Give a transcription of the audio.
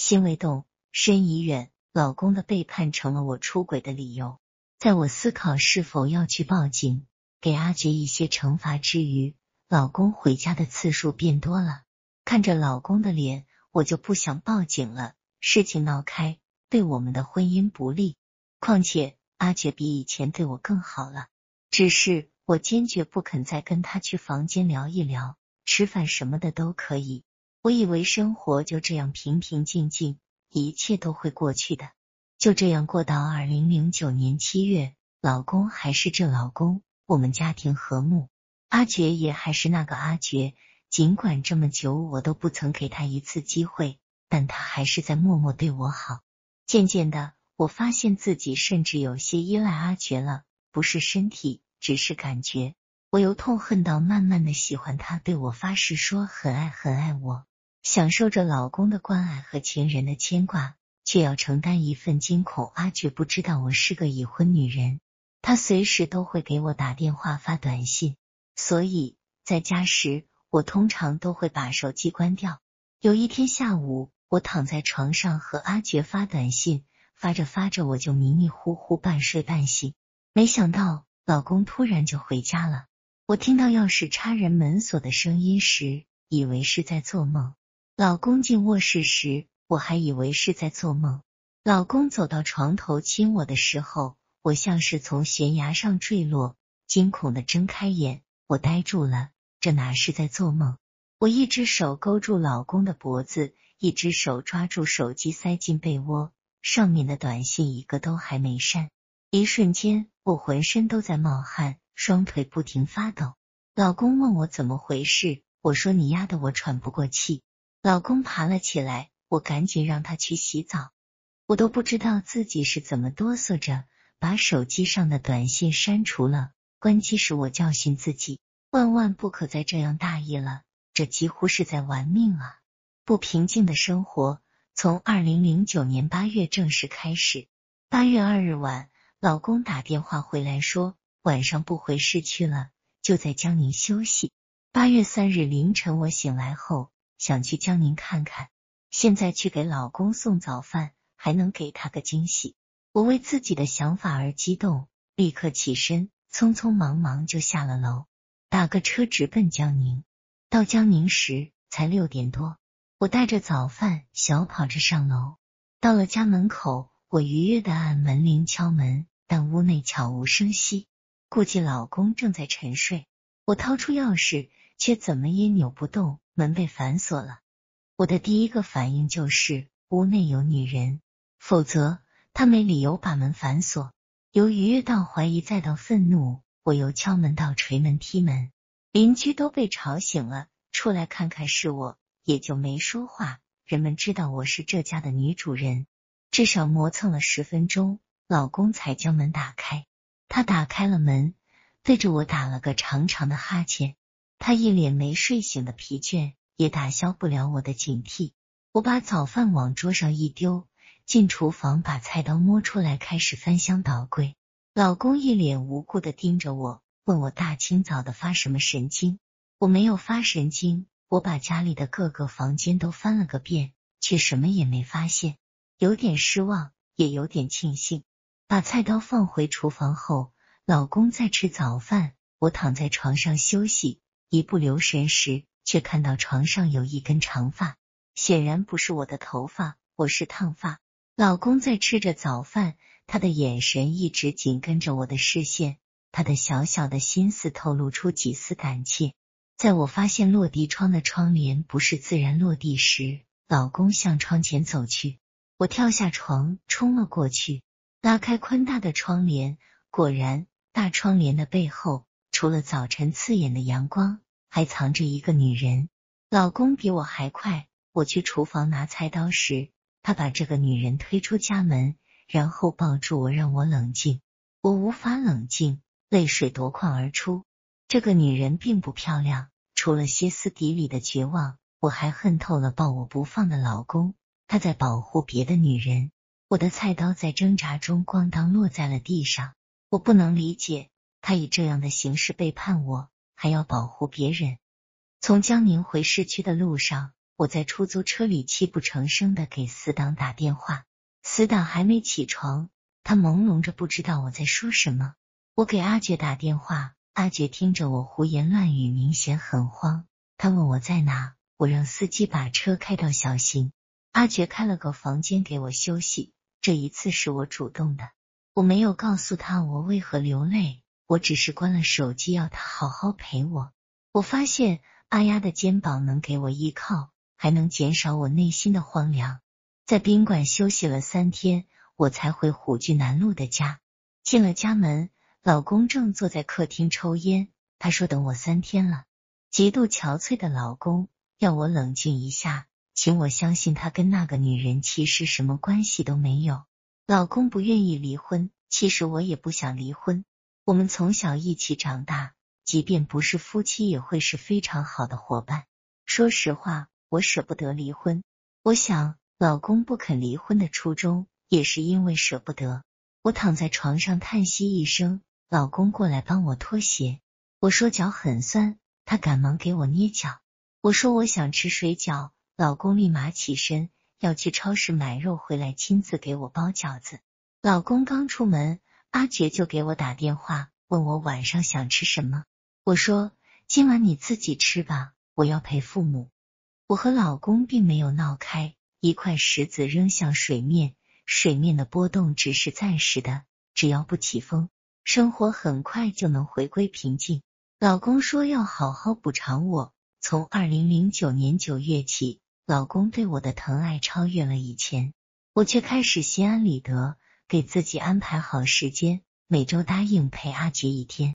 心未动，身已远。老公的背叛成了我出轨的理由。在我思考是否要去报警，给阿杰一些惩罚之余，老公回家的次数变多了。看着老公的脸，我就不想报警了。事情闹开，对我们的婚姻不利。况且阿杰比以前对我更好了，只是我坚决不肯再跟他去房间聊一聊，吃饭什么的都可以。我以为生活就这样平平静静，一切都会过去的。就这样过到二零零九年七月，老公还是这老公，我们家庭和睦，阿珏也还是那个阿珏。尽管这么久我都不曾给他一次机会，但他还是在默默对我好。渐渐的，我发现自己甚至有些依赖阿珏了，不是身体，只是感觉。我由痛恨到慢慢的喜欢他，对我发誓说很爱很爱我。享受着老公的关爱和情人的牵挂，却要承担一份惊恐。阿珏不知道我是个已婚女人，他随时都会给我打电话、发短信，所以在家时我通常都会把手机关掉。有一天下午，我躺在床上和阿珏发短信，发着发着我就迷迷糊糊半睡半醒，没想到老公突然就回家了。我听到钥匙插人门锁的声音时，以为是在做梦。老公进卧室时，我还以为是在做梦。老公走到床头亲我的时候，我像是从悬崖上坠落，惊恐的睁开眼，我呆住了。这哪是在做梦？我一只手勾住老公的脖子，一只手抓住手机塞进被窝，上面的短信一个都还没删。一瞬间，我浑身都在冒汗，双腿不停发抖。老公问我怎么回事，我说你压得我喘不过气。老公爬了起来，我赶紧让他去洗澡。我都不知道自己是怎么哆嗦着把手机上的短信删除了。关机时，我教训自己，万万不可再这样大意了，这几乎是在玩命啊！不平静的生活从二零零九年八月正式开始。八月二日晚，老公打电话回来说晚上不回市区了，就在江宁休息。八月三日凌晨，我醒来后。想去江宁看看，现在去给老公送早饭，还能给他个惊喜。我为自己的想法而激动，立刻起身，匆匆忙忙就下了楼，打个车直奔江宁。到江宁时才六点多，我带着早饭小跑着上楼。到了家门口，我愉悦的按门铃敲门，但屋内悄无声息，估计老公正在沉睡。我掏出钥匙，却怎么也扭不动。门被反锁了，我的第一个反应就是屋内有女人，否则他没理由把门反锁。由愉悦到怀疑再到愤怒，我由敲门到捶门踢门，邻居都被吵醒了，出来看看是我，也就没说话。人们知道我是这家的女主人，至少磨蹭了十分钟，老公才将门打开。他打开了门，对着我打了个长长的哈欠。他一脸没睡醒的疲倦，也打消不了我的警惕。我把早饭往桌上一丢，进厨房把菜刀摸出来，开始翻箱倒柜。老公一脸无辜的盯着我，问我大清早的发什么神经？我没有发神经，我把家里的各个房间都翻了个遍，却什么也没发现，有点失望，也有点庆幸。把菜刀放回厨房后，老公在吃早饭，我躺在床上休息。一不留神时，却看到床上有一根长发，显然不是我的头发，我是烫发。老公在吃着早饭，他的眼神一直紧跟着我的视线，他的小小的心思透露出几丝胆怯。在我发现落地窗的窗帘不是自然落地时，老公向窗前走去，我跳下床冲了过去，拉开宽大的窗帘，果然大窗帘的背后。除了早晨刺眼的阳光，还藏着一个女人。老公比我还快。我去厨房拿菜刀时，他把这个女人推出家门，然后抱住我，让我冷静。我无法冷静，泪水夺眶而出。这个女人并不漂亮，除了歇斯底里的绝望，我还恨透了抱我不放的老公。他在保护别的女人。我的菜刀在挣扎中咣当落在了地上。我不能理解。他以这样的形式背叛我，还要保护别人。从江宁回市区的路上，我在出租车里泣不成声的给死党打电话，死党还没起床，他朦胧着不知道我在说什么。我给阿珏打电话，阿珏听着我胡言乱语，明显很慌。他问我在哪，我让司机把车开到小新。阿珏开了个房间给我休息。这一次是我主动的，我没有告诉他我为何流泪，我只是关了手机，要他好好陪我。我发现阿丫的肩膀能给我依靠。还能减少我内心的荒凉。在宾馆休息了三天，我才回虎踞南路的家。进了家门，老公正坐在客厅抽烟。他说等我三天了。极度憔悴的老公要我冷静一下，请我相信他跟那个女人其实什么关系都没有。老公不愿意离婚，其实我也不想离婚。我们从小一起长大，即便不是夫妻，也会是非常好的伙伴。说实话。我舍不得离婚，我想老公不肯离婚的初衷也是因为舍不得。我躺在床上叹息一声，老公过来帮我脱鞋。我说脚很酸，他赶忙给我捏脚。我说我想吃水饺，老公立马起身要去超市买肉回来亲自给我包饺子。老公刚出门，阿杰就给我打电话问我晚上想吃什么。我说今晚你自己吃吧，我要陪父母。我和老公并没有闹开，一块石子扔向水面，水面的波动只是暂时的，只要不起风，生活很快就能回归平静。老公说要好好补偿我。从二零零九年九月起，老公对我的疼爱超越了以前，我却开始心安理得，给自己安排好时间，每周答应陪阿杰一天。